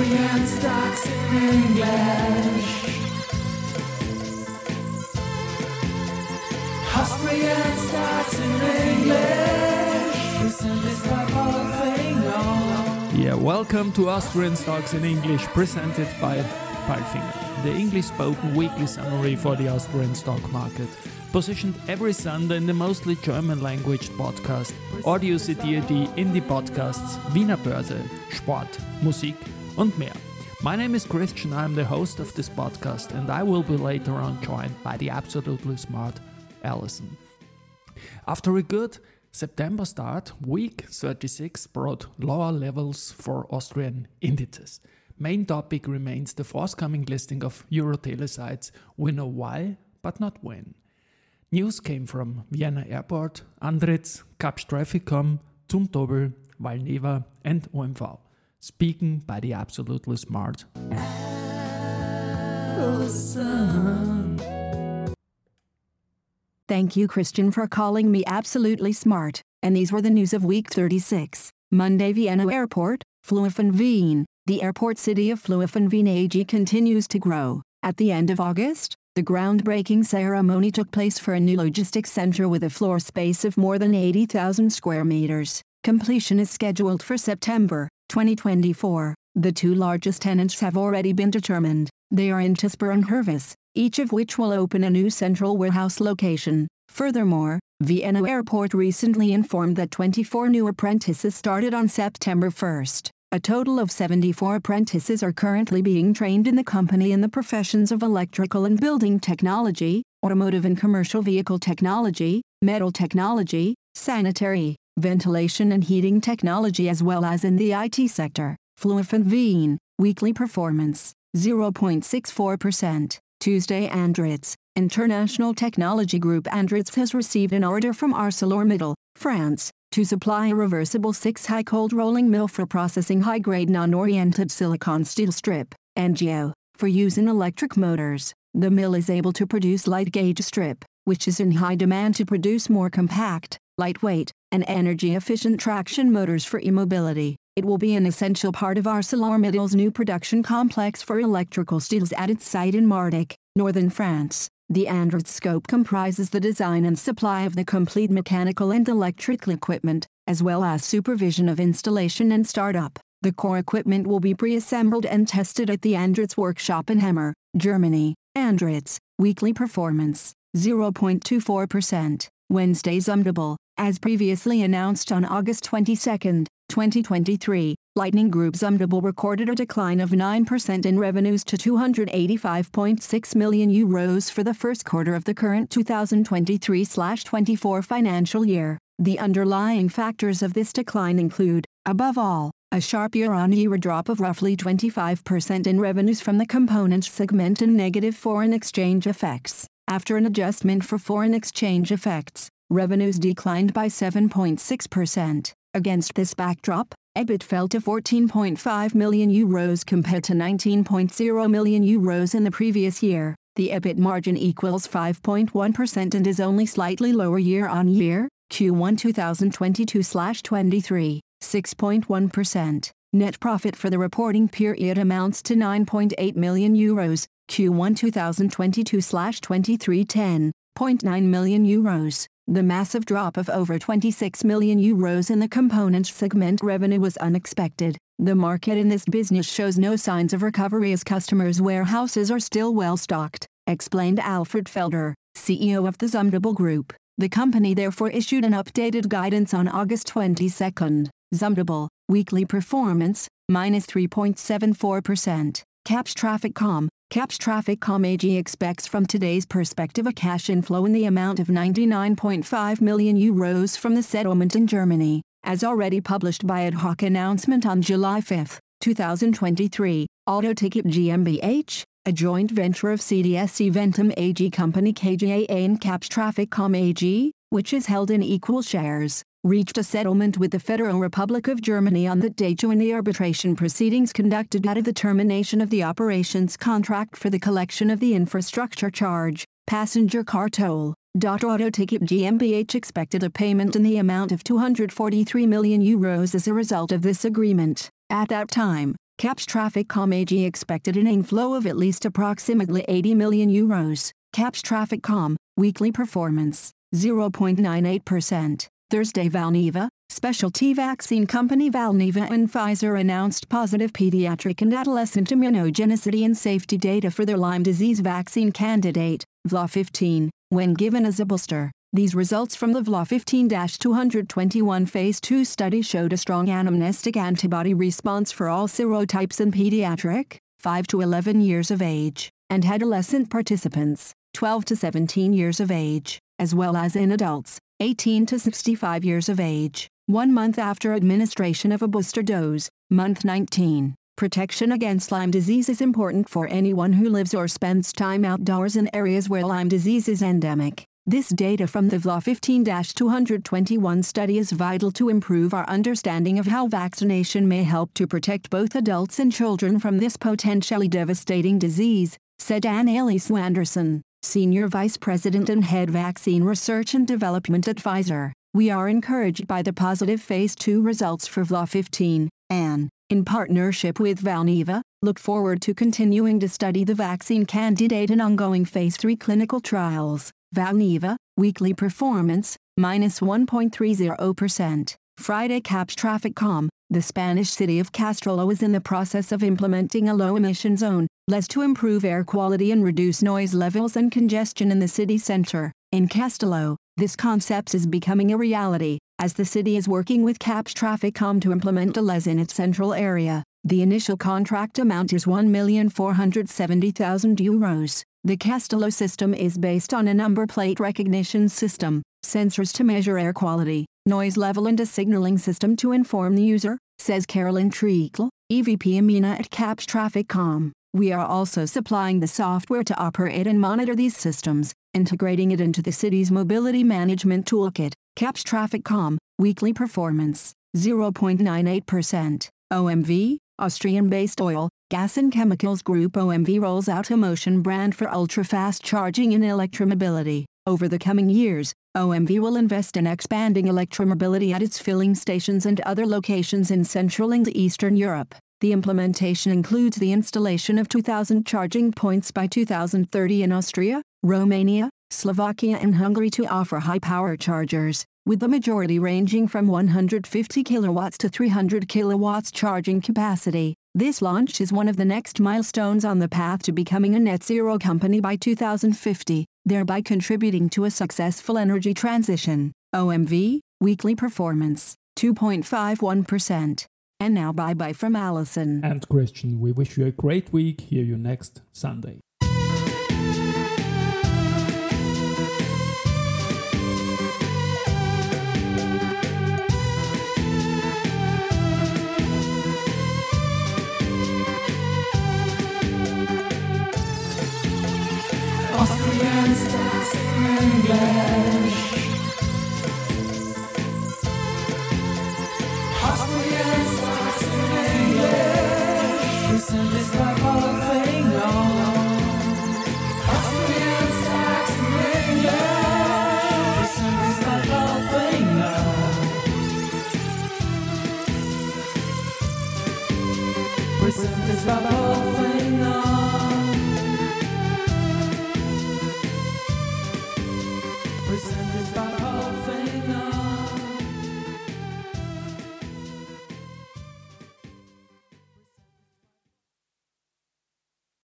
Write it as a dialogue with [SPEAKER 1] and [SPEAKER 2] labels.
[SPEAKER 1] Stocks in English. Stocks in English.
[SPEAKER 2] Yeah, welcome to Austrian Stocks in English, presented by Palfinger, the English spoken weekly summary for the Austrian stock market. Positioned every Sunday in the mostly German language podcast, Audio CD Indie Podcasts, Wiener Börse, Sport, Musik und mehr. My name is Christian, I'm the host of this podcast, and I will be later on joined by the absolutely smart Alison. After a good September start, week 36 brought lower levels for Austrian indices. Main topic remains the forthcoming listing of Eurotelesites. We know why, but not when. News came from Vienna Airport, Andritz, Kapsch Zumtobel, Valneva, and OMV. Speaking by the absolutely smart
[SPEAKER 3] Thank you, Christian, for calling me absolutely smart. And these were the news of week 36. Monday, Vienna Airport, Flughafen Wien. The airport city of Flughafen AG continues to grow. At the end of August, the groundbreaking ceremony took place for a new logistics center with a floor space of more than 80,000 square meters. Completion is scheduled for September 2024. The two largest tenants have already been determined. They are in Interspar and Hervis, each of which will open a new central warehouse location. Furthermore, Vienna Airport recently informed that 24 new apprentices started on September 1st. A total of 74 apprentices are currently being trained in the company in the professions of electrical and building technology, automotive and commercial vehicle technology, metal technology, sanitary, ventilation and heating technology as well as in the IT sector. Wien, weekly performance, 0.64%. Tuesday Andritz, International Technology Group Andritz has received an order from ArcelorMittal, France, to supply a reversible 6-high cold rolling mill for processing high-grade non-oriented silicon steel strip, NGO, for use in electric motors. The mill is able to produce light gauge strip, which is in high demand to produce more compact, lightweight, and energy-efficient traction motors for e-mobility. It will be an essential part of ArcelorMittal's new production complex for electrical steels at its site in Mardyck, northern France. The Andritz scope comprises the design and supply of the complete mechanical and electrical equipment, as well as supervision of installation and startup. The core equipment will be pre-assembled and tested at the Andritz workshop in Hemer, Germany. Andritz, weekly performance, 0.24%. Wednesday Zumtobel, as previously announced on August 22, 2023, Lightning Group Zumtobel recorded a decline of 9% in revenues to 285.6 million euros for the first quarter of the current 2023-24 financial year. The underlying factors of this decline include, above all, a sharp year-on-year drop of roughly 25% in revenues from the components segment and negative foreign exchange effects. After an adjustment for foreign exchange effects, revenues declined by 7.6%. Against this backdrop, EBIT fell to 14.5 million euros compared to 19.0 million euros in the previous year. The EBIT margin equals 5.1% and is only slightly lower year on year, Q1 2022/23, 6.1%. Net profit for the reporting period amounts to 9.8 million euros, Q1 2022/23 10.9 million euros. The massive drop of over 26 million euros in the components segment revenue was unexpected. The market in this business shows no signs of recovery as customers' warehouses are still well stocked, explained Alfred Felder, CEO of the Zumtobel Group. The company therefore issued an updated guidance on August 22. Zumtobel, weekly performance, minus 3.74%. Kapsch TrafficCom, Kapsch TrafficCom AG expects from today's perspective a cash inflow in the amount of 99.5 million euros from the settlement in Germany, as already published by ad hoc announcement on July 5, 2023. Autoticket GmbH, a joint venture of CTS Eventim AG Company KGaA and Kapsch TrafficCom AG, which is held in equal shares reached a settlement with the Federal Republic of Germany on that date when the arbitration proceedings conducted out of the termination of the operations contract for the collection of the infrastructure charge, passenger car toll. Auto Ticket GmbH expected a payment in the amount of 243 million euros as a result of this agreement. At that time, Kapsch TrafficCom AG expected an inflow of at least approximately 80 million euros. Kapsch TrafficCom, weekly performance, 0.98%. Thursday Valneva, specialty vaccine company Valneva and Pfizer announced positive pediatric and adolescent immunogenicity and safety data for their Lyme disease vaccine candidate, VLA15, when given as a booster. These results from the VLA15-221 phase 2 study showed a strong anamnestic antibody response for all serotypes in pediatric, 5 to 11 years of age, and adolescent participants, 12 to 17 years of age, as well as in adults, 18 to 65 years of age, one month after administration of a booster dose, month 19. Protection against Lyme disease is important for anyone who lives or spends time outdoors in areas where Lyme disease is endemic. This data from the VLA 15 221 study is vital to improve our understanding of how vaccination may help to protect both adults and children from this potentially devastating disease, said Annaliesa Anderson, Senior Vice President and Head Vaccine Research and Development Pfizer. We are encouraged by the positive Phase 2 results for VLA 15, and, in partnership with Valneva, look forward to continuing to study the vaccine candidate in ongoing Phase 3 clinical trials. Valneva, weekly performance, minus 1.30%. Friday Kapsch TrafficCom, the Spanish city of Castello is in the process of implementing a low emission zone, less to improve air quality and reduce noise levels and congestion in the city center. In Castello, this concept is becoming a reality, as the city is working with Kapsch TrafficCom to implement a LES in its central area. The initial contract amount is 1,470,000 euros. The Castello system is based on a number plate recognition system, sensors to measure air quality, noise level and a signaling system to inform the user, says Carolyn Treacle, EVP EMENA at Kapsch TrafficCom. We are also supplying the software to operate and monitor these systems, integrating it into the city's mobility management toolkit. Kapsch TrafficCom, weekly performance, 0.98%. OMV, Austrian-based oil, gas and chemicals group OMV rolls out a motion brand for ultra-fast charging and electromobility. Over the coming years, OMV will invest in expanding electromobility at its filling stations and other locations in Central and Eastern Europe. The implementation includes the installation of 2,000 charging points by 2030 in Austria, Romania, Slovakia and Hungary to offer high-power chargers, with the majority ranging from 150 kilowatts to 300 kilowatts charging capacity. This launch is one of the next milestones on the path to becoming a net zero company by 2050, thereby contributing to a successful energy transition. OMV, weekly performance, 2.51%. And now bye bye from Alison.
[SPEAKER 2] And Christian, we wish you a great week. Hear you next Sunday. Austrian stars England. Something's about whole thing on.